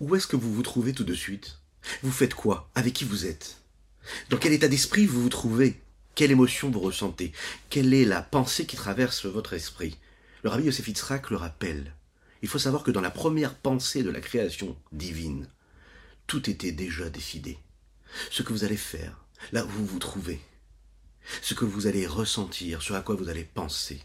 Où est-ce que vous vous trouvez tout de suite? Vous faites quoi? Avec qui vous êtes? Dans quel état d'esprit vous vous trouvez? Quelle émotion vous ressentez? Quelle est la pensée qui traverse votre esprit? Le rabbi Yosef Yitzhak le rappelle. Il faut savoir que dans la première pensée de la création divine, tout était déjà décidé. Ce que vous allez faire, là où vous vous trouvez, ce que vous allez ressentir, ce à quoi vous allez penser.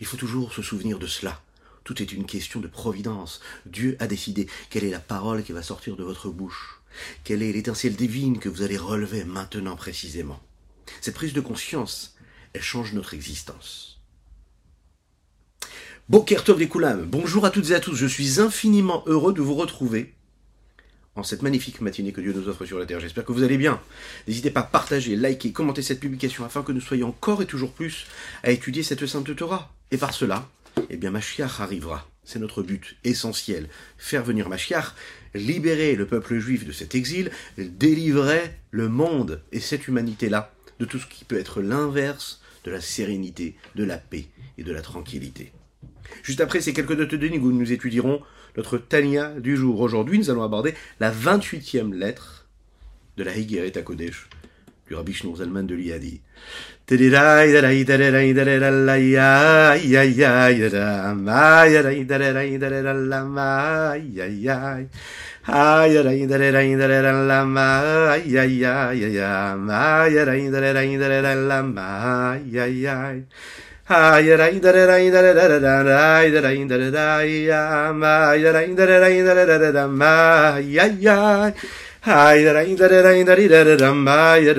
Il faut toujours se souvenir de cela. Tout est une question de providence. Dieu a décidé quelle est la parole qui va sortir de votre bouche, quelle est l'étincelle divine que vous allez relever maintenant précisément. Cette prise de conscience, elle change notre existence. Bokertov Koulam, bonjour à toutes et à tous, je suis infiniment heureux de vous retrouver en cette magnifique matinée que Dieu nous offre sur la terre. J'espère que vous allez bien. N'hésitez pas à partager, liker, commenter cette publication afin que nous soyons encore et toujours plus à étudier cette sainte Torah. Et par cela, eh bien, Mashiach arrivera. C'est notre but essentiel. Faire venir Mashiach, libérer le peuple juif de cet exil, délivrer le monde et cette humanité-là de tout ce qui peut être l'inverse de la sérénité, de la paix et de la tranquillité. Juste après ces quelques notes de nous étudierons notre Tania du jour. Aujourd'hui, nous allons aborder la 28e lettre de la Higueret Kodesh du Rabbi Shneur Zalman de l'Iadi. Hi da da da da da da la ma ya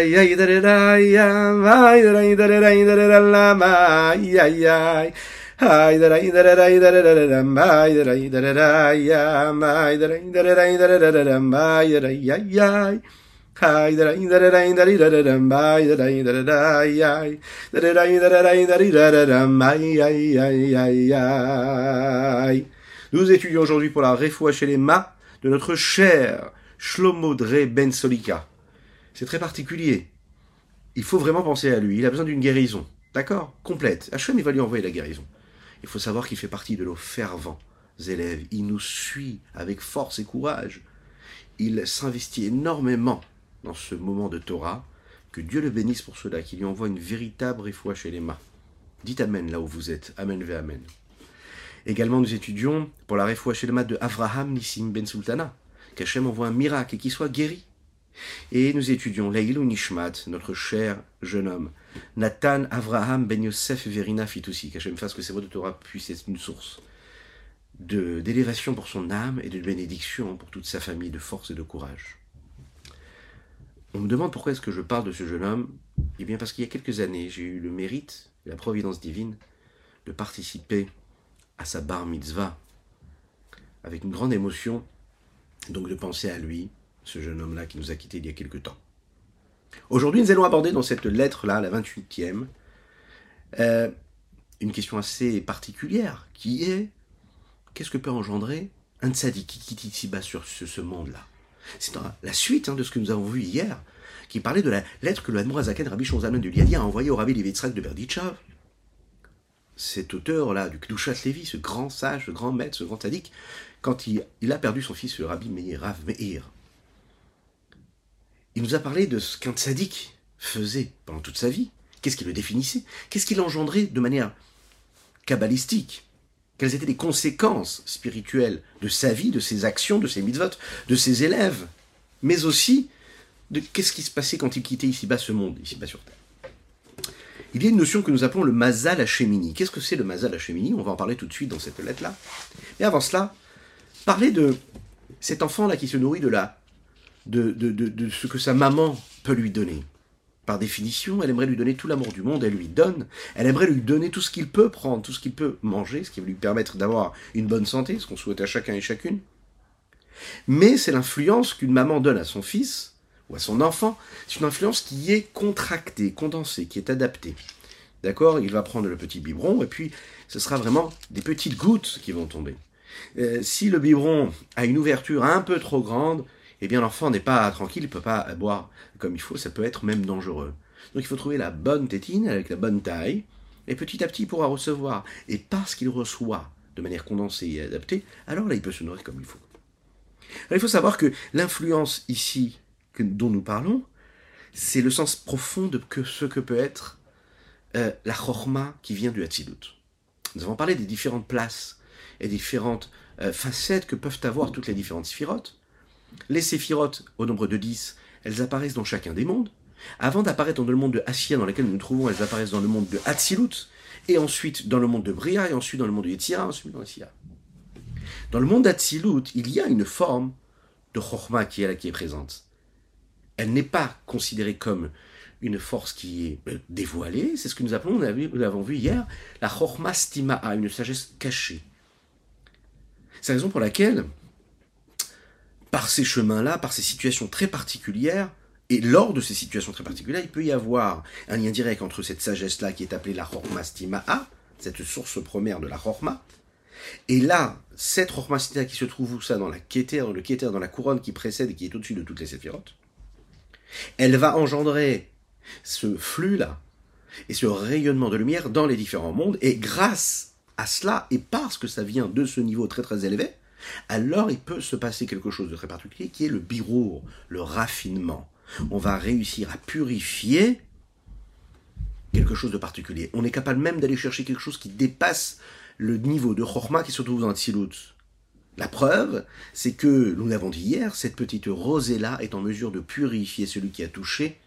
ya da da da ya ma da da da da da da la ma ya ya Hi da da da da da da da da ma da da da da ya ma da da da da da da la ma ya ya Nous étudions aujourd'hui pour la réfoua chez les ma de notre cher Shlomo Dre Ben Solika. C'est très particulier. Il faut vraiment penser à lui. Il a besoin d'une guérison. D'accord Complète. Hachem, il va lui envoyer la guérison. Il faut savoir qu'il fait partie de nos fervents élèves. Il nous suit avec force et courage. Il s'investit énormément dans ce moment de Torah. Que Dieu le bénisse pour cela, qu'il lui envoie une véritable réfoua chez les mains. Dites Amen là où vous êtes. Amen ve Amen. Également, nous étudions pour la réfoua chez les mains de Avraham Nissim Ben Sultana. Qu'Hachem envoie un miracle et qu'il soit guéri. Et nous étudions Leilou Nishmat, notre cher jeune homme, Nathan Avraham Ben Yosef Verina Fitoussi, qu'Hachem fasse que ces mots de Torah puissent être une source d'élévation pour son âme et de bénédiction pour toute sa famille, de force et de courage. On me demande pourquoi est-ce que je parle de ce jeune homme. Eh bien parce qu'il y a quelques années, j'ai eu le mérite la providence divine de participer à sa bar mitzvah. Avec une grande émotion, donc de penser à lui, ce jeune homme-là qui nous a quittés il y a quelque temps. Aujourd'hui, nous allons aborder dans cette lettre-là, la 28e, euh, une question assez particulière, qui est qu'est-ce que peut engendrer un tzaddik qui quitte ici-bas sur ce, monde-là? C'est la suite hein, de ce que nous avons vu hier, qui parlait de la lettre que le Zaken Rabbi Shonzaman de Liadi a envoyée au Rabbi Levitzrak de Berdichav. Cet auteur-là, du Kdushat Levi, ce grand sage, ce grand maître, ce grand tzaddik, quand il, a perdu son fils, le Rabbi Meir, Rav Meir, il nous a parlé de ce qu'un tzaddik faisait pendant toute sa vie. Qu'est-ce qui le définissait? Qu'est-ce qui l'engendrait de manière kabbalistique Quelles étaient les conséquences spirituelles de sa vie, de ses actions, de ses mitzvot, de ses élèves Mais aussi de qu'est-ce qui se passait quand il quittait ici-bas ce monde, ici-bas sur Terre? Il y a une notion que nous appelons le mazal hachemini. Qu'est-ce que c'est le mazal hachemini? On va en parler tout de suite dans cette lettre-là. Mais avant cela, parler de cet enfant-là qui se nourrit de la de, ce que sa maman peut lui donner. Par définition, elle aimerait lui donner tout l'amour du monde, elle lui donne. Elle aimerait lui donner tout ce qu'il peut prendre, tout ce qu'il peut manger, ce qui va lui permettre d'avoir une bonne santé, ce qu'on souhaite à chacun et chacune. Mais c'est l'influence qu'une maman donne à son fils ou à son enfant, c'est une influence qui est contractée, condensée, qui est adaptée. D'accord? Il va prendre le petit biberon et puis ce sera vraiment des petites gouttes qui vont tomber. Euh, si le biberon a une ouverture un peu trop grande, eh bien l'enfant n'est pas tranquille, il peut pas boire comme il faut, ça peut être même dangereux. Donc il faut trouver la bonne tétine avec la bonne taille, et petit à petit il pourra recevoir. Et parce qu'il reçoit de manière condensée et adaptée, alors là il peut se nourrir comme il faut. il faut savoir que l'influence ici dont nous parlons, c'est le sens profond de ce que peut être euh, la chorma qui vient du Hatzilut. Nous avons parlé des différentes places et différentes euh, facettes que peuvent avoir toutes les différentes sphirotes. Les séphirotes, au nombre de 10, elles apparaissent dans chacun des mondes. Avant d'apparaître dans le monde de Assia dans lequel nous nous trouvons, elles apparaissent dans le monde de Hatzilut, et ensuite dans le monde de Bria, et ensuite dans le monde de Yetzira, ensuite dans Assia. Dans le monde d'Hatzilut, il y a une forme de Chorma qui est là, qui est présente. Elle n'est pas considérée comme une force qui est euh, dévoilée, c'est ce que nous appelons, nous l'avons vu hier, la Chorma Stima'a, une sagesse cachée. C'est la raison pour laquelle, par ces chemins-là, par ces situations très particulières, et lors de ces situations très particulières, il peut y avoir un lien direct entre cette sagesse-là qui est appelée la Chorma Stima'a, cette source première de la Chorma, et là, cette Chorma qui se trouve où ça? Dans la Keter, dans le Keter, dans la couronne qui précède et qui est au-dessus de toutes les séphirotes, elle va engendrer ce flux-là et ce rayonnement de lumière dans les différents mondes, et grâce à cela, et parce que ça vient de ce niveau très très élevé, alors il peut se passer quelque chose de très particulier qui est le birour, le raffinement. On va réussir à purifier quelque chose de particulier. On est capable même d'aller chercher quelque chose qui dépasse le niveau de Chorma qui se trouve dans le Tzilut. La preuve, c'est que, nous l'avons dit hier, cette petite rosée-là est en mesure de purifier celui qui a touché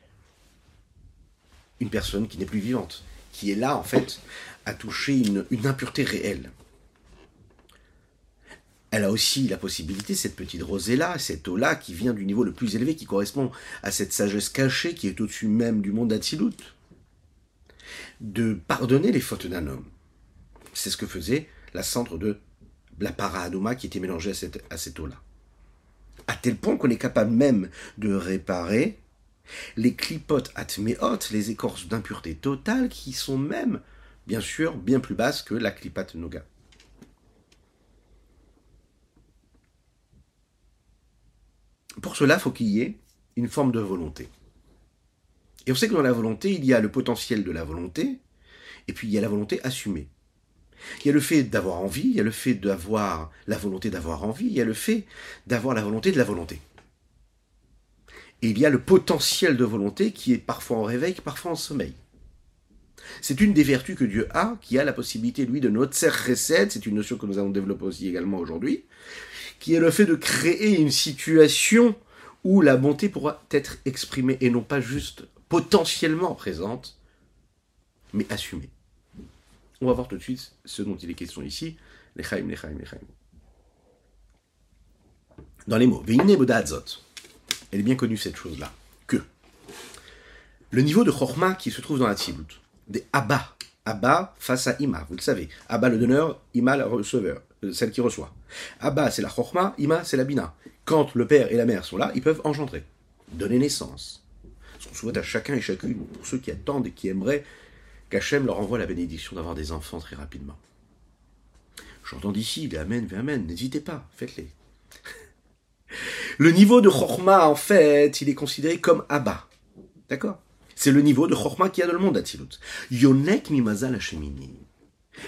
une personne qui n'est plus vivante, qui est là, en fait, à toucher une, impureté réelle. Elle a aussi la possibilité, cette petite rosée-là, cette eau-là, qui vient du niveau le plus élevé, qui correspond à cette sagesse cachée qui est au-dessus même du monde d'Atsilut, de pardonner les fautes d'un homme. C'est ce que faisait la centre de la paradouma qui était mélangée à cette, à eau-là. À tel point qu'on est capable même de réparer les clipotes atméotes, les écorces d'impureté totale, qui sont même, bien sûr, bien plus basses que la clipate noga. Pour cela, il faut qu'il y ait une forme de volonté. Et on sait que dans la volonté, il y a le potentiel de la volonté, et puis il y a la volonté assumée. Il y a le fait d'avoir envie, il y a le fait d'avoir la volonté d'avoir envie, il y a le fait d'avoir la volonté de la volonté. Et il y a le potentiel de volonté qui est parfois en réveil, parfois en sommeil. C'est une des vertus que Dieu a, qui a la possibilité, lui, de notre c'est une notion que nous allons développer aussi également aujourd'hui, qui est le fait de créer une situation où la bonté pourra être exprimée et non pas juste potentiellement présente, mais assumée. On va voir tout de suite ce dont il est question ici, les chaim, les chaim, les chaim. Dans les mots, Veine Bodazot, elle est bien connue cette chose-là, que le niveau de Chorma qui se trouve dans la Tzilut, des Abba, Abba face à Ima, vous le savez, Abba le donneur, Ima le receveur, celle qui reçoit. Abba c'est la Chorma, Ima c'est la Bina. Quand le père et la mère sont là, ils peuvent engendrer, donner naissance. Ce qu'on souhaite à chacun et chacune, pour ceux qui attendent et qui aimeraient qu'Hachem leur envoie la bénédiction d'avoir des enfants très rapidement. J'entends d'ici les Amen, Amen, n'hésitez pas, faites-les. Le niveau de Chorma, en fait, il est considéré comme Abba. D'accord? C'est le niveau de Chorma qu'il y a dans le monde d'Atilut. Yonek mi mazal Hashemini.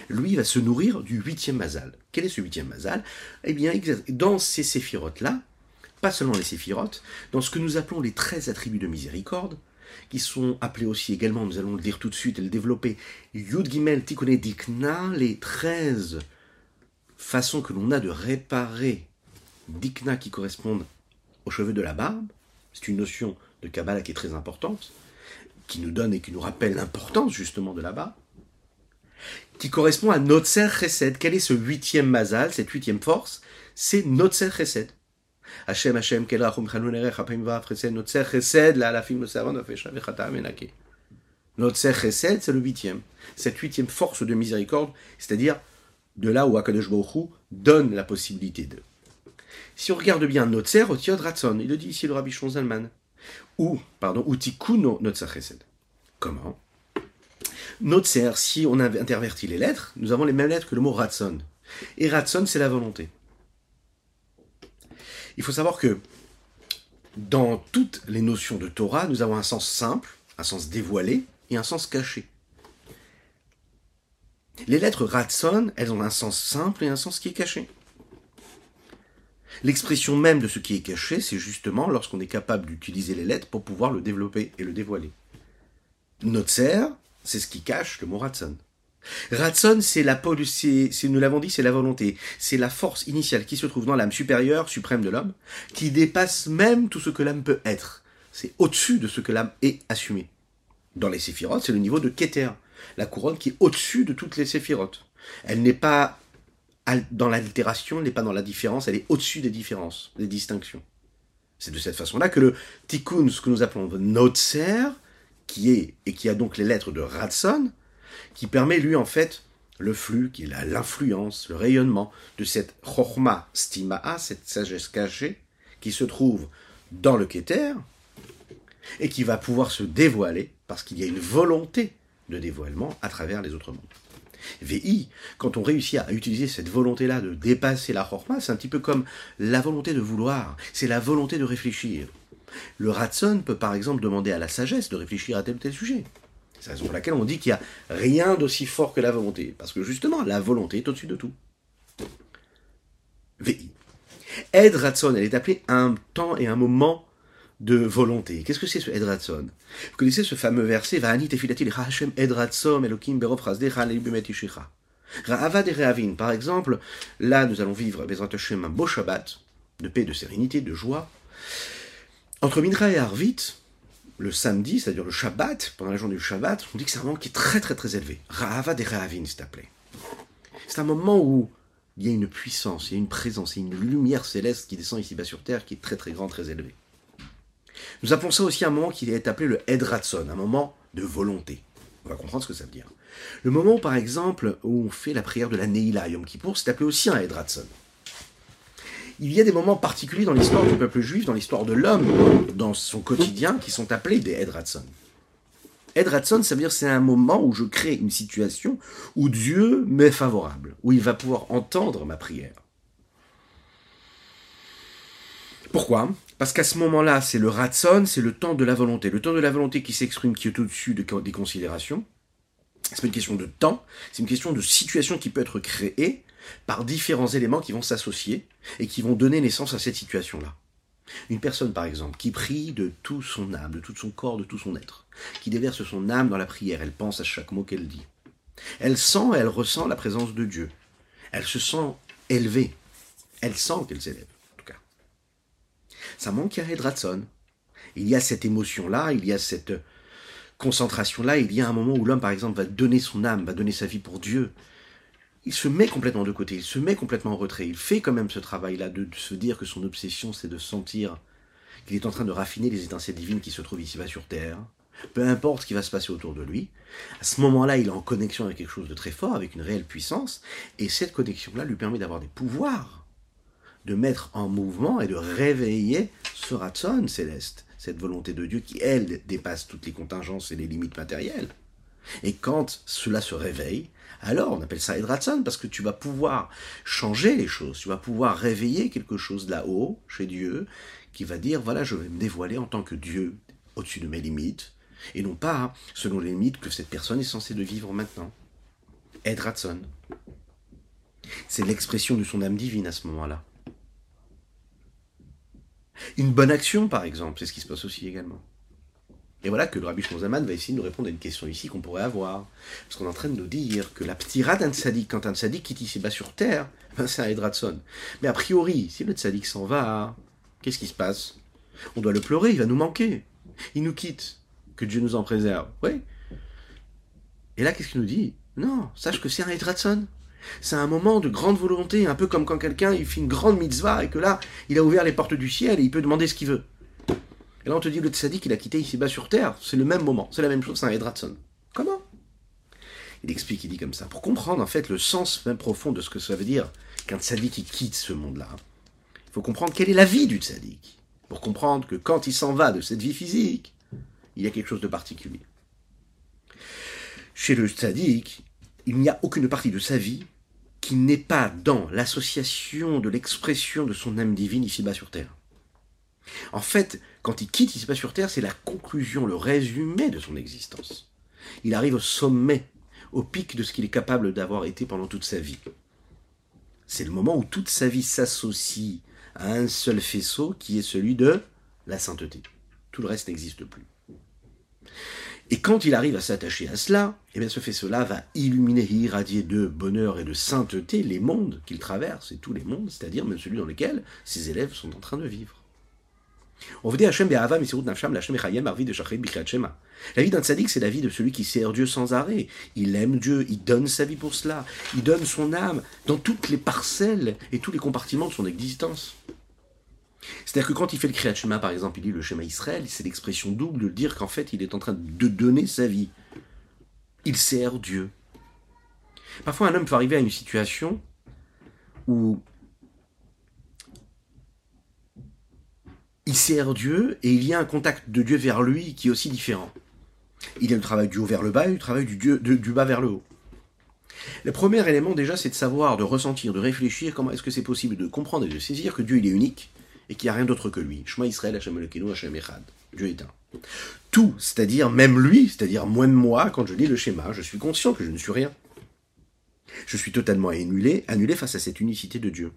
Lui va se nourrir du huitième mazal. Quel est ce huitième mazal? Eh bien, dans ces séphirotes-là, pas seulement les séphirotes, dans ce que nous appelons les treize attributs de miséricorde, qui sont appelés aussi également, nous allons le dire tout de suite et le développer, Yud Gimel les treize façons que l'on a de réparer Dikna qui correspondent aux cheveux de la barbe. C'est une notion de Kabbalah qui est très importante, qui nous donne et qui nous rappelle l'importance justement de la barbe, qui correspond à Notzer Chesed. Quel est ce huitième mazal, cette huitième force? C'est Notzer Chesed. Hashem, Hashem, Kelachum, Chanunerech, Apim Va, Chesed, Notzer Chesed, la Alafim, Saron, Afesha, Vechata, Menake. Notzer Chesed, c'est le huitième. Cette huitième force de miséricorde, c'est-à-dire de là où Akadosh Baruch donne la possibilité de. Si on regarde bien Notzer, Otiod Ratson, il le dit ici le Rabbi Zalman. Ou, pardon, Utikuno Notzer Chesed. Comment? Notzer, si on a interverti les lettres, nous avons les mêmes lettres que le mot Ratson. Et Ratson, c'est la volonté. Il faut savoir que dans toutes les notions de Torah, nous avons un sens simple un sens dévoilé et un sens caché. Les lettres Ratson, elles ont un sens simple et un sens qui est caché. L'expression même de ce qui est caché, c'est justement lorsqu'on est capable d'utiliser les lettres pour pouvoir le développer et le dévoiler. Notser, c'est ce qui cache le mot Ratson. Ratson, c'est la c'est, nous l'avons dit, c'est la volonté. C'est la force initiale qui se trouve dans l'âme supérieure, suprême de l'homme, qui dépasse même tout ce que l'âme peut être. C'est au-dessus de ce que l'âme est assumée. Dans les séphirotes, c'est le niveau de Keter, la couronne qui est au-dessus de toutes les séphirotes. Elle n'est pas dans l'altération, elle n'est pas dans la différence, elle est au-dessus des différences, des distinctions. C'est de cette façon-là que le tikkun, ce que nous appelons Notser, qui est, et qui a donc les lettres de Ratson, qui permet lui en fait le flux, qui est l'influence, le rayonnement de cette chorma stimaa, cette sagesse cachée, qui se trouve dans le Keter, et qui va pouvoir se dévoiler, parce qu'il y a une volonté de dévoilement à travers les autres mondes. VI, quand on réussit à utiliser cette volonté-là de dépasser la chorma, c'est un petit peu comme la volonté de vouloir, c'est la volonté de réfléchir. Le ratson peut par exemple demander à la sagesse de réfléchir à tel ou tel sujet. C'est la raison pour laquelle on dit qu'il n'y a rien d'aussi fort que la volonté. Parce que justement, la volonté est au-dessus de tout. VI. Ed Ratson, elle est appelée un temps et un moment de volonté. Qu'est-ce que c'est ce Ed Ratson Vous connaissez ce fameux verset Va'ani tefilati Hashem Ed Ratson Elokim berov Ra'ava de Rehavin. Par exemple, là, nous allons vivre, Bezrat Hashem, un beau Shabbat, de paix, de sérénité, de joie. Entre Minra et Arvit, le samedi, c'est-à-dire le Shabbat, pendant la journée du Shabbat, on dit que c'est un moment qui est très très très élevé. Rahava de Rahavin, c'est appelé. C'est un moment où il y a une puissance, il y a une présence, il y a une lumière céleste qui descend ici-bas sur Terre, qui est très très grand, très élevé. Nous appelons ça aussi un moment qui est appelé le Edratson, un moment de volonté. On va comprendre ce que ça veut dire. Le moment, par exemple, où on fait la prière de la Neila Yom Kippour, c'est appelé aussi un Edratson il y a des moments particuliers dans l'histoire du peuple juif, dans l'histoire de l'homme, dans son quotidien, qui sont appelés des Edratson. Edratson, ça veut dire c'est un moment où je crée une situation où Dieu m'est favorable, où il va pouvoir entendre ma prière. Pourquoi? Parce qu'à ce moment-là, c'est le Ratson, c'est le temps de la volonté. Le temps de la volonté qui s'exprime, qui est au-dessus des considérations. C'est pas une question de temps, c'est une question de situation qui peut être créée par différents éléments qui vont s'associer et qui vont donner naissance à cette situation-là. Une personne, par exemple, qui prie de tout son âme, de tout son corps, de tout son être, qui déverse son âme dans la prière, elle pense à chaque mot qu'elle dit. Elle sent elle ressent la présence de Dieu. Elle se sent élevée. Elle sent qu'elle s'élève, en tout cas. Ça manque à Edratson. Il y a cette émotion-là, il y a cette concentration-là, il y a un moment où l'homme, par exemple, va donner son âme, va donner sa vie pour Dieu, il se met complètement de côté, il se met complètement en retrait. Il fait quand même ce travail-là de, se dire que son obsession, c'est de sentir qu'il est en train de raffiner les étincelles divines qui se trouvent ici-bas sur Terre. Peu importe ce qui va se passer autour de lui. À ce moment-là, il est en connexion avec quelque chose de très fort, avec une réelle puissance. Et cette connexion-là lui permet d'avoir des pouvoirs, de mettre en mouvement et de réveiller ce ratson céleste, cette volonté de Dieu qui, elle, dépasse toutes les contingences et les limites matérielles. Et quand cela se réveille, alors on appelle ça Edratson parce que tu vas pouvoir changer les choses, tu vas pouvoir réveiller quelque chose là-haut, chez Dieu, qui va dire voilà, je vais me dévoiler en tant que Dieu au-dessus de mes limites, et non pas selon les limites que cette personne est censée de vivre maintenant. Edratson. C'est l'expression de son âme divine à ce moment-là. Une bonne action, par exemple, c'est ce qui se passe aussi également. Et voilà que le Rabbi Shmozaman va essayer de nous répondre à une question ici qu'on pourrait avoir. Parce qu'on est en train de nous dire que la ptira d'un tzaddik, quand un tzaddik quitte ici-bas sur terre, ben c'est un Edratson. Mais a priori, si le tzaddik s'en va, qu'est-ce qui se passe? On doit le pleurer, il va nous manquer. Il nous quitte. Que Dieu nous en préserve. Oui. Et là, qu'est-ce qu'il nous dit? Non, sache que c'est un Edratson. C'est un moment de grande volonté, un peu comme quand quelqu'un il fait une grande mitzvah et que là, il a ouvert les portes du ciel et il peut demander ce qu'il veut. Et là, on te dit le tzaddik, il a quitté ici-bas sur terre. C'est le même moment. C'est la même chose, c'est un Edratson. Comment? Il explique, il dit comme ça. Pour comprendre, en fait, le sens même profond de ce que ça veut dire qu'un tzaddik, il quitte ce monde-là, il faut comprendre quelle est la vie du tzaddik. Pour comprendre que quand il s'en va de cette vie physique, il y a quelque chose de particulier. Chez le tzaddik, il n'y a aucune partie de sa vie qui n'est pas dans l'association de l'expression de son âme divine ici-bas sur terre. En fait, quand il quitte ici-bas sur Terre, c'est la conclusion, le résumé de son existence. Il arrive au sommet, au pic de ce qu'il est capable d'avoir été pendant toute sa vie. C'est le moment où toute sa vie s'associe à un seul faisceau qui est celui de la sainteté. Tout le reste n'existe plus. Et quand il arrive à s'attacher à cela, eh bien ce faisceau-là va illuminer et irradier de bonheur et de sainteté les mondes qu'il traverse, et tous les mondes, c'est-à-dire même celui dans lequel ses élèves sont en train de vivre. La vie d'un tzaddik, c'est la vie de celui qui sert Dieu sans arrêt. Il aime Dieu, il donne sa vie pour cela, il donne son âme dans toutes les parcelles et tous les compartiments de son existence. C'est-à-dire que quand il fait le Kriyat Shema, par exemple, il dit le schéma Israël, c'est l'expression double de dire qu'en fait, il est en train de donner sa vie. Il sert Dieu. Parfois, un homme peut arriver à une situation où il sert Dieu et il y a un contact de Dieu vers lui qui est aussi différent. Il y a le travail du haut vers le bas et le travail du, bas vers le haut. Le premier élément déjà, c'est de savoir, de ressentir, de réfléchir comment est-ce que c'est possible de comprendre et de saisir que Dieu il est unique et qu'il n'y a rien d'autre que lui. Shema Israël, Hashem Hashem Echad. Dieu est un. Tout, c'est-à-dire même lui, c'est-à-dire moins de moi, quand je lis le schéma, je suis conscient que je ne suis rien. Je suis totalement annulé, annulé face à cette unicité de Dieu.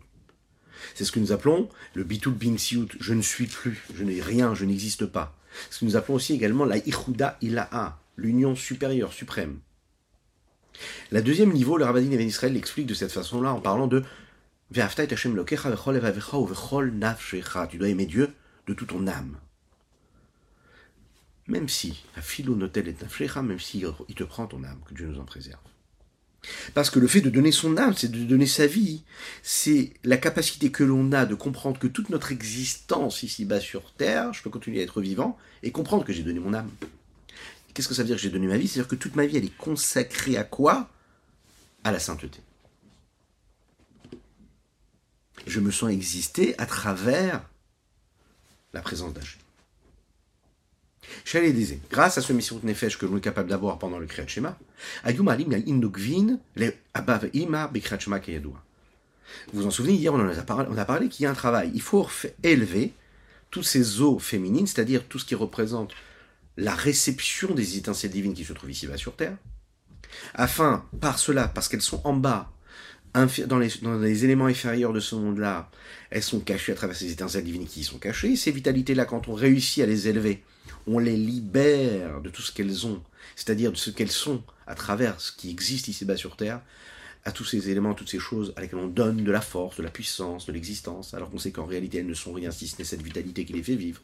C'est ce que nous appelons le bitul binsiut, je ne suis plus, je n'ai rien, je n'existe pas. Ce que nous appelons aussi également la ichuda ilaha, l'union supérieure, suprême. La deuxième niveau, le Rabbin Ibn Israël l'explique de cette façon-là en parlant de tu dois aimer Dieu de toute ton âme. Même si, même si il te prend ton âme, que Dieu nous en préserve. Parce que le fait de donner son âme, c'est de donner sa vie. C'est la capacité que l'on a de comprendre que toute notre existence ici-bas sur Terre, je peux continuer à être vivant et comprendre que j'ai donné mon âme. Qu'est-ce que ça veut dire que j'ai donné ma vie? C'est-à-dire que toute ma vie, elle est consacrée à quoi? À la sainteté. Je me sens exister à travers la présence d'Hachem. Chez disait, grâce à ce Messirut Nefesh que l'on est capable d'avoir pendant le Kriyat Shema, Ayum Alim Indukvin le Abav Ima Shema Vous vous en souvenez, hier on, a parlé, qu'il y a un travail. Il faut élever tous ces eaux féminines, c'est-à-dire tout ce qui représente la réception des étincelles divines qui se trouvent ici-bas sur Terre, afin, par cela, parce qu'elles sont en bas, dans les, dans les éléments inférieurs de ce monde-là, elles sont cachées à travers ces étincelles divines qui y sont cachées. Ces vitalités-là, quand on réussit à les élever, on les libère de tout ce qu'elles ont, c'est-à-dire de ce qu'elles sont à travers ce qui existe ici-bas sur Terre, à tous ces éléments, toutes ces choses à lesquelles on donne de la force, de la puissance, de l'existence, alors qu'on sait qu'en réalité elles ne sont rien si ce n'est cette vitalité qui les fait vivre.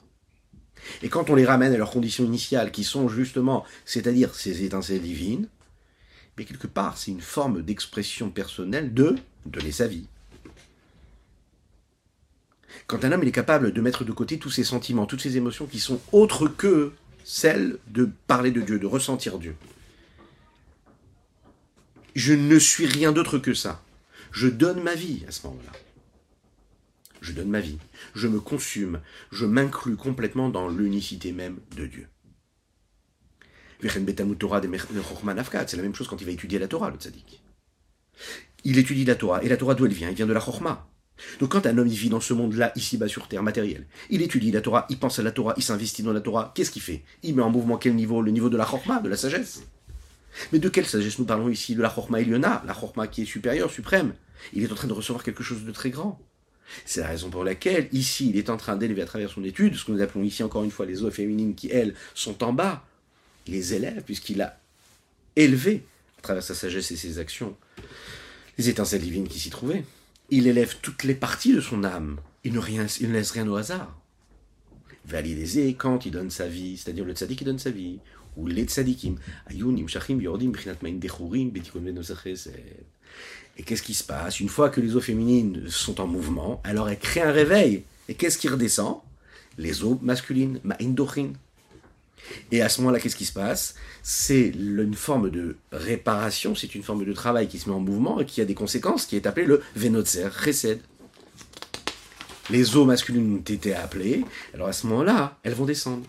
Et quand on les ramène à leurs conditions initiales, qui sont justement, c'est-à-dire ces étincelles divines, mais quelque part c'est une forme d'expression personnelle de donner sa vie. Quand un homme est capable de mettre de côté tous ses sentiments, toutes ses émotions qui sont autres que celles de parler de Dieu, de ressentir Dieu. Je ne suis rien d'autre que ça. Je donne ma vie à ce moment-là. Je donne ma vie. Je me consume. Je m'inclus complètement dans l'unicité même de Dieu. C'est la même chose quand il va étudier la Torah, le tzaddik. Il étudie la Torah. Et la Torah, d'où elle vient? Elle vient de la Chorma. Donc quand un homme vit dans ce monde-là, ici-bas sur Terre, matériel, il étudie la Torah, il pense à la Torah, il s'investit dans la Torah, qu'est-ce qu'il fait? Il met en mouvement quel niveau? Le niveau de la chorma, de la sagesse. Mais de quelle sagesse nous parlons ici? De la chorma Eliona, la chorma qui est supérieure, suprême. Il est en train de recevoir quelque chose de très grand. C'est la raison pour laquelle, ici, il est en train d'élever à travers son étude, ce que nous appelons ici encore une fois les eaux féminines qui, elles, sont en bas. Les élève puisqu'il a élevé, à travers sa sagesse et ses actions, les étincelles divines qui s'y trouvaient il élève toutes les parties de son âme. Il ne, rien, il ne laisse rien au hasard. Valider quand il donne sa vie, c'est-à-dire le tzaddik qui donne sa vie, ou les tzaddikim. Et qu'est-ce qui se passe? Une fois que les eaux féminines sont en mouvement, alors elles créent un réveil. Et qu'est-ce qui redescend? Les eaux masculines, ma'indochin. Et à ce moment-là, qu'est-ce qui se passe? C'est une forme de réparation, c'est une forme de travail qui se met en mouvement et qui a des conséquences, qui est appelé le Venotzer Chesed. Les eaux masculines ont été appelées, alors à ce moment-là, elles vont descendre.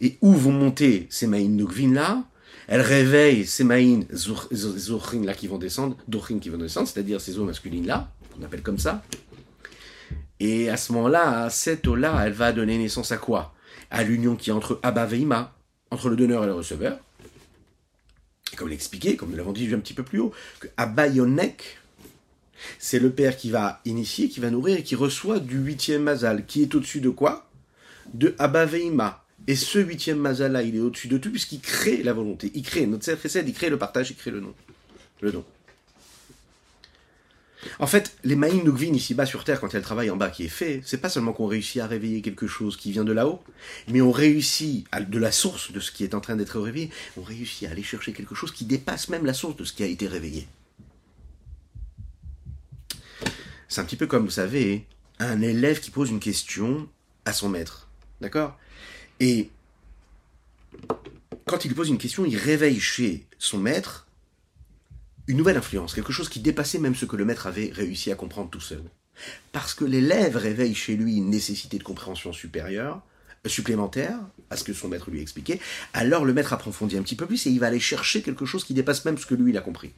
Et où vont monter ces maïn Nukvin-là Elles réveillent ces maïn Zochin là qui vont descendre, Dochin qui vont descendre, c'est-à-dire ces eaux masculines-là, qu'on appelle comme ça. Et à ce moment-là, cette eau-là, elle va donner naissance à quoi? À l'union qui est entre Abba et Ima, entre le donneur et le receveur. Et comme l'expliqué, comme nous l'avons dit un petit peu plus haut, que Abba Yonek, c'est le père qui va initier, qui va nourrir et qui reçoit du huitième mazal, qui est au-dessus de quoi? De Abba Veima. Et ce huitième mazal-là, il est au-dessus de tout, puisqu'il crée la volonté. Il crée, notre il crée le partage, il crée le nom. Le don. En fait, les Maïm Nukvin ici-bas sur Terre, quand il y a le travail en bas qui est fait, c'est pas seulement qu'on réussit à réveiller quelque chose qui vient de là-haut, mais on réussit, de la source de ce qui est en train d'être réveillé, on réussit à aller chercher quelque chose qui dépasse même la source de ce qui a été réveillé. C'est un petit peu comme, vous savez, un élève qui pose une question à son maître. D'accord? Et quand il pose une question, il réveille chez son maître une nouvelle influence, quelque chose qui dépassait même ce que le maître avait réussi à comprendre tout seul. Parce que l'élève réveille chez lui une nécessité de compréhension supérieure, euh, supplémentaire à ce que son maître lui expliquait, alors le maître approfondit un petit peu plus et il va aller chercher quelque chose qui dépasse même ce que lui il a compris.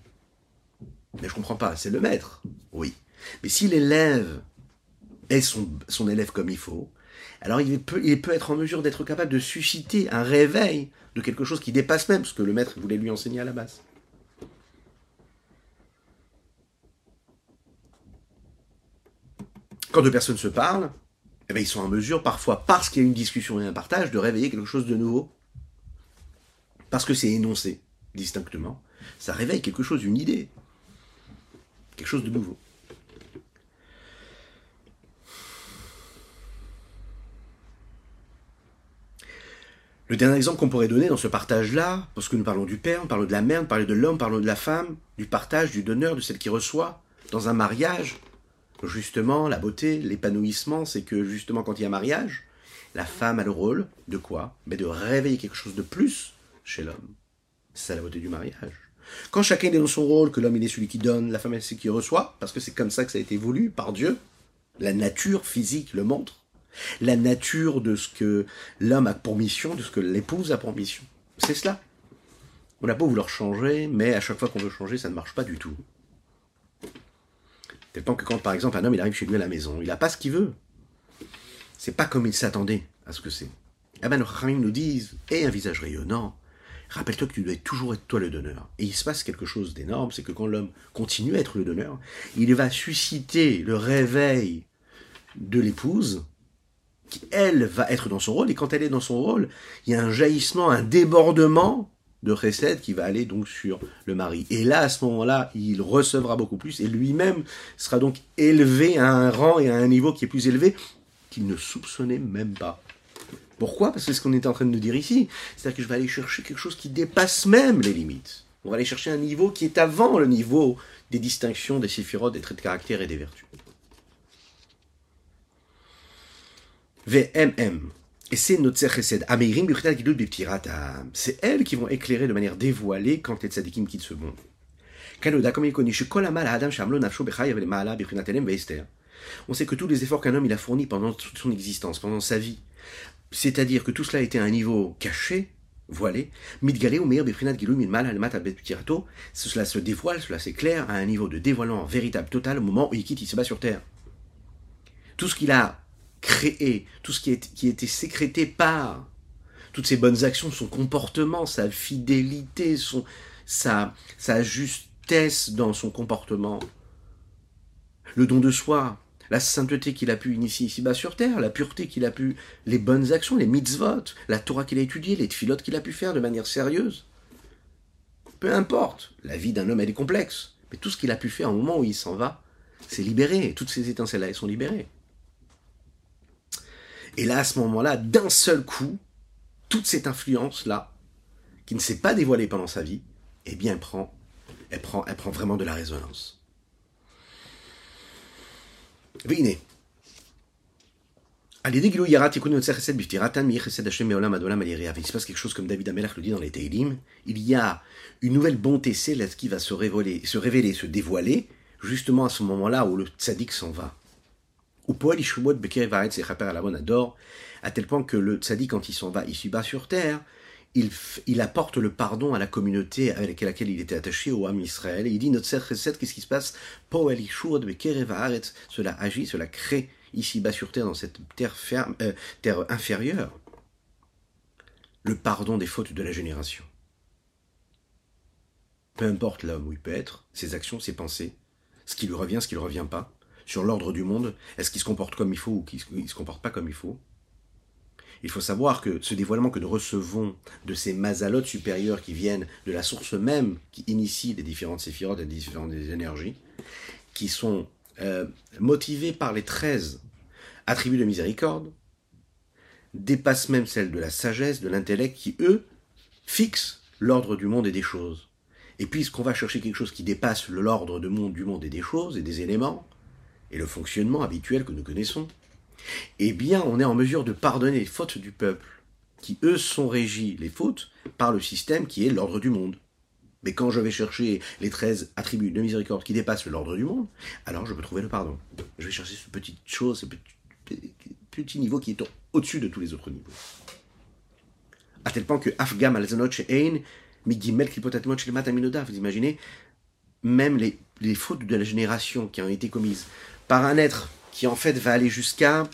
Mais je comprends pas, c'est le maître, oui. Mais si l'élève est son, élève comme il faut, alors il peut être en mesure d'être capable de susciter un réveil de quelque chose qui dépasse même ce que le maître voulait lui enseigner à la base. Quand deux personnes se parlent, eh bien, ils sont en mesure, parfois parce qu'il y a une discussion et un partage, de réveiller quelque chose de nouveau. Parce que c'est énoncé distinctement. Ça réveille quelque chose, une idée. Quelque chose de nouveau. Le dernier exemple qu'on pourrait donner dans ce partage-là, parce que nous parlons du père, on parle de la mère, on parle de l'homme, on parle de la femme, du partage, du donneur, de celle qui reçoit, dans un mariage, justement, la beauté, l'épanouissement, c'est que justement, quand il y a mariage, la femme a le rôle de quoi? Mais De réveiller quelque chose de plus chez l'homme. C'est la beauté du mariage. Quand chacun est dans son rôle, que l'homme il est celui qui donne, la femme est celle qui reçoit, parce que c'est comme ça que ça a été voulu par Dieu, la nature physique le montre, la nature de ce que l'homme a pour mission, de ce que l'épouse a pour mission. C'est cela. On n'a pas voulu changer, mais à chaque fois qu'on veut changer, ça ne marche pas du tout. Tellement que quand, par exemple, un homme il arrive chez lui à la maison, il n'a pas ce qu'il veut. C'est pas comme il s'attendait à ce que c'est. Eh ben, nos nous disent, et un visage rayonnant, rappelle-toi que tu dois toujours être toi le donneur. Et il se passe quelque chose d'énorme, c'est que quand l'homme continue à être le donneur, il va susciter le réveil de l'épouse, qui elle va être dans son rôle, et quand elle est dans son rôle, il y a un jaillissement, un débordement de recette qui va aller donc sur le mari. Et là, à ce moment-là, il recevra beaucoup plus et lui-même sera donc élevé à un rang et à un niveau qui est plus élevé qu'il ne soupçonnait même pas. Pourquoi? Parce que c'est ce qu'on est en train de dire ici. C'est-à-dire que je vais aller chercher quelque chose qui dépasse même les limites. On va aller chercher un niveau qui est avant le niveau des distinctions, des séphirotes, des traits de caractère et des vertus. VMM. Et c'est notre chesed. C'est elles qui vont éclairer de manière dévoilée quand les tzadikim quittent ce monde. On sait que tous les efforts qu'un homme il a fournis pendant toute son existence, pendant sa vie, c'est-à-dire que tout cela été à un niveau caché, voilé, cela se dévoile, cela s'éclaire à un niveau de dévoilement véritable total au moment où il quitte, il se bat sur terre. Tout ce qu'il a créé, tout ce qui, est, qui était sécrété par toutes ses bonnes actions, son comportement, sa fidélité, son, sa, sa justesse dans son comportement, le don de soi, la sainteté qu'il a pu initier ici-bas sur terre, la pureté qu'il a pu, les bonnes actions, les mitzvot, la Torah qu'il a étudiée, les tfilotes qu'il a pu faire de manière sérieuse. Peu importe, la vie d'un homme elle est complexe, mais tout ce qu'il a pu faire au moment où il s'en va, c'est libéré, toutes ces étincelles-là, elles sont libérées. Et là, à ce moment-là, d'un seul coup, toute cette influence-là, qui ne s'est pas dévoilée pendant sa vie, eh bien, elle prend, elle prend, elle prend vraiment de la résonance. Venez. Il se passe quelque chose comme David Amelach le dit dans les Teilim. Il y a une nouvelle bonté céleste qui va se révéler, se révéler, se dévoiler, justement à ce moment-là où le tzaddik s'en va à tel point que le tzaddik, quand il s'en va ici bas sur terre, il, il, apporte le pardon à la communauté avec laquelle il était attaché, au Ham Israël, et il dit, notre qu'est-ce qui se passe? Cela agit, cela crée ici-bas sur terre, dans cette terre, ferme, euh, terre inférieure, le pardon des fautes de la génération. Peu importe l'homme où il peut être, ses actions, ses pensées, ce qui lui revient, ce qui ne lui revient pas, sur l'ordre du monde, est-ce qu'il se comporte comme il faut ou qu'il ne se comporte pas comme il faut? Il faut savoir que ce dévoilement que nous recevons de ces mazalotes supérieures qui viennent de la source même qui initie les différentes séphirotes et les différentes énergies, qui sont euh, motivées par les 13 attributs de miséricorde, dépassent même celles de la sagesse, de l'intellect, qui, eux, fixent l'ordre du monde et des choses. Et puisqu'on va chercher quelque chose qui dépasse l'ordre du monde, du monde et des choses et des éléments, et le fonctionnement habituel que nous connaissons, eh bien, on est en mesure de pardonner les fautes du peuple, qui eux sont régis, les fautes, par le système qui est l'ordre du monde. Mais quand je vais chercher les 13 attributs de miséricorde qui dépassent l'ordre du monde, alors je peux trouver le pardon. Je vais chercher petite chose, ce petit, niveau qui est au-dessus de tous les autres niveaux. À tel point que Afgam al Ein, Migimel vous imaginez, même les fautes de la génération qui ont été commises par un être qui en fait va aller jusqu'à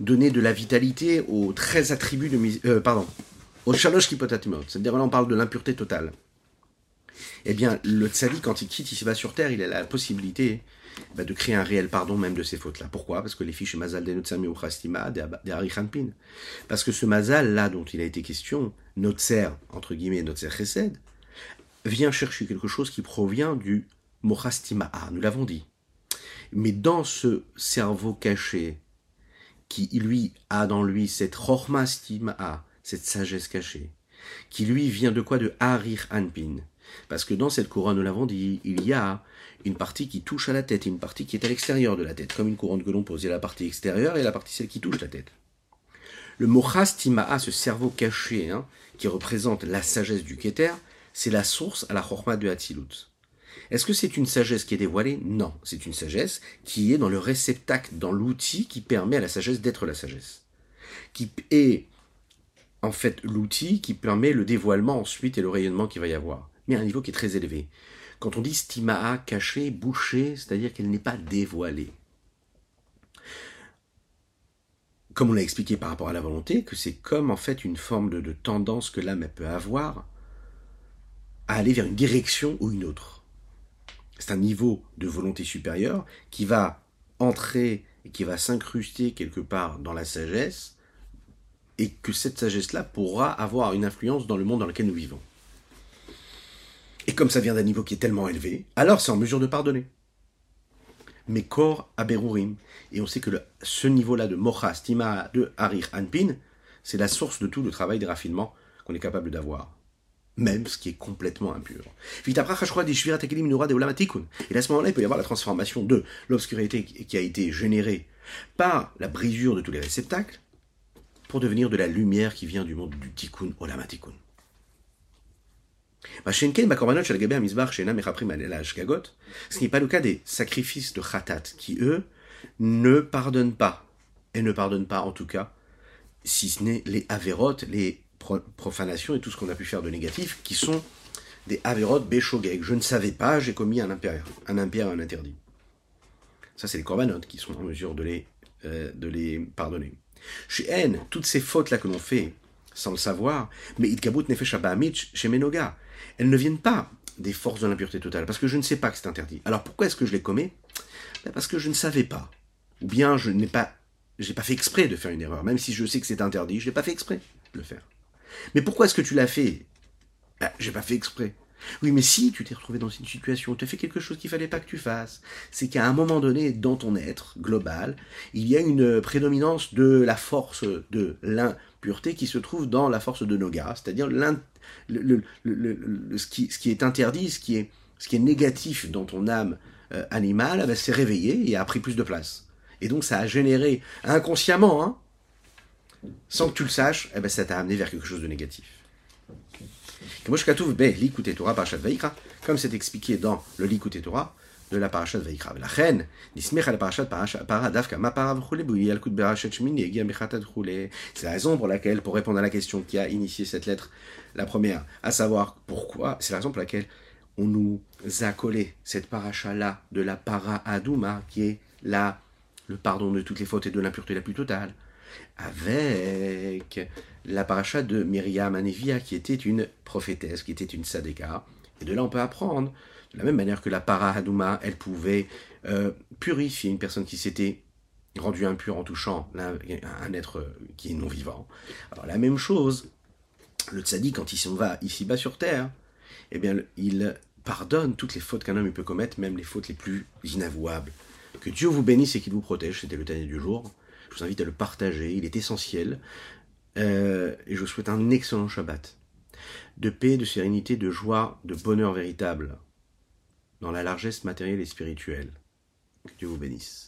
donner de la vitalité aux 13 attributs de euh, pardon, aux shalosh kipotatimot. C'est-à-dire là on parle de l'impureté totale. Eh bien, le tzaddik, quand il quitte, il va sur terre, il a la possibilité bah, de créer un réel pardon même de ces fautes-là. Pourquoi? Parce que les fiches mazal de Notsami Uchastima, des Harichanpin. Parce que ce mazal-là dont il a été question, Notser, entre guillemets, Notser Chesed, vient chercher quelque chose qui provient du Mochastima. Nous l'avons dit. Mais dans ce cerveau caché, qui lui a dans lui cette Chormastima, cette sagesse cachée, qui lui vient de quoi? De Harir Anpin. Parce que dans cette couronne, nous l'avons dit, il y a une partie qui touche à la tête et une partie qui est à l'extérieur de la tête, comme une couronne que l'on pose. Il y a la partie extérieure et la partie celle qui touche la tête. Le Mochastima, ce cerveau caché, hein, qui représente la sagesse du Keter, c'est la source à la Chorma de Hatzilut. Est-ce que c'est une sagesse qui est dévoilée? Non, c'est une sagesse qui est dans le réceptacle, dans l'outil qui permet à la sagesse d'être la sagesse. Qui est en fait l'outil qui permet le dévoilement ensuite et le rayonnement qu'il va y avoir. Mais à un niveau qui est très élevé. Quand on dit stimaa, caché, bouché, c'est-à-dire qu'elle n'est pas dévoilée. Comme on l'a expliqué par rapport à la volonté, que c'est comme en fait une forme de, de tendance que l'âme peut avoir à aller vers une direction ou une autre. C'est un niveau de volonté supérieure qui va entrer et qui va s'incruster quelque part dans la sagesse, et que cette sagesse-là pourra avoir une influence dans le monde dans lequel nous vivons. Et comme ça vient d'un niveau qui est tellement élevé, alors c'est en mesure de pardonner. Mais corps aberurim. Et on sait que ce niveau-là de mocha, stima, de harir, anpin, c'est la source de tout le travail des raffinements qu'on est capable d'avoir même ce qui est complètement impur. Et à ce moment-là, il peut y avoir la transformation de l'obscurité qui a été générée par la brisure de tous les réceptacles pour devenir de la lumière qui vient du monde du tikkun olamatikun. Ce n'est pas le cas des sacrifices de khatat qui, eux, ne pardonnent pas, et ne pardonnent pas en tout cas, si ce n'est les avérotes, les profanation et tout ce qu'on a pu faire de négatif, qui sont des averot béchogeg. Je ne savais pas, j'ai commis un impère, un impère, un interdit. Ça, c'est les corbanotes qui sont en mesure de les, euh, de les pardonner. Chez N, toutes ces fautes-là que l'on fait sans le savoir, mais Itkabut Nefesh chez Menoga, elles ne viennent pas des forces de l'impureté totale, parce que je ne sais pas que c'est interdit. Alors pourquoi est-ce que je les commets? Ben, Parce que je ne savais pas. Ou bien je n'ai pas, pas fait exprès de faire une erreur, même si je sais que c'est interdit, je n'ai pas fait exprès de le faire. Mais pourquoi est-ce que tu l'as fait? Ah, J'ai pas fait exprès. Oui, mais si tu t'es retrouvé dans une situation tu as fait quelque chose qu'il fallait pas que tu fasses, c'est qu'à un moment donné, dans ton être global, il y a une prédominance de la force de l'impureté qui se trouve dans la force de Noga, c'est-à-dire ce, qui, est interdit, ce qui est, ce qui est négatif dans ton âme euh, animale, eh ben, s'est réveillé et a pris plus de place. Et donc ça a généré inconsciemment, hein, sans que tu le saches, eh ben, ça t'a amené vers quelque chose de négatif. Comme c'est expliqué dans le Likuté Torah de la parashat Vaikra. La reine, C'est la raison pour laquelle, pour répondre à la question qui a initié cette lettre, la première, à savoir pourquoi, c'est la raison pour laquelle on nous a collé cette paracha-là de la para Adouma, qui est la le pardon de toutes les fautes et de l'impureté la plus totale, avec la paracha de Myriam Anevia, qui était une prophétesse, qui était une sadeka. Et de là, on peut apprendre, de la même manière que la para Hadouma, elle pouvait euh, purifier une personne qui s'était rendue impure en touchant un être qui est non vivant. Alors la même chose, le tzaddik, quand il s'en va ici-bas sur terre, eh bien, il pardonne toutes les fautes qu'un homme peut commettre, même les fautes les plus inavouables. Que Dieu vous bénisse et qu'il vous protège, c'était le dernier du jour. Je vous invite à le partager, il est essentiel. Euh, et je vous souhaite un excellent Shabbat. De paix, de sérénité, de joie, de bonheur véritable, dans la largesse matérielle et spirituelle. Que Dieu vous bénisse.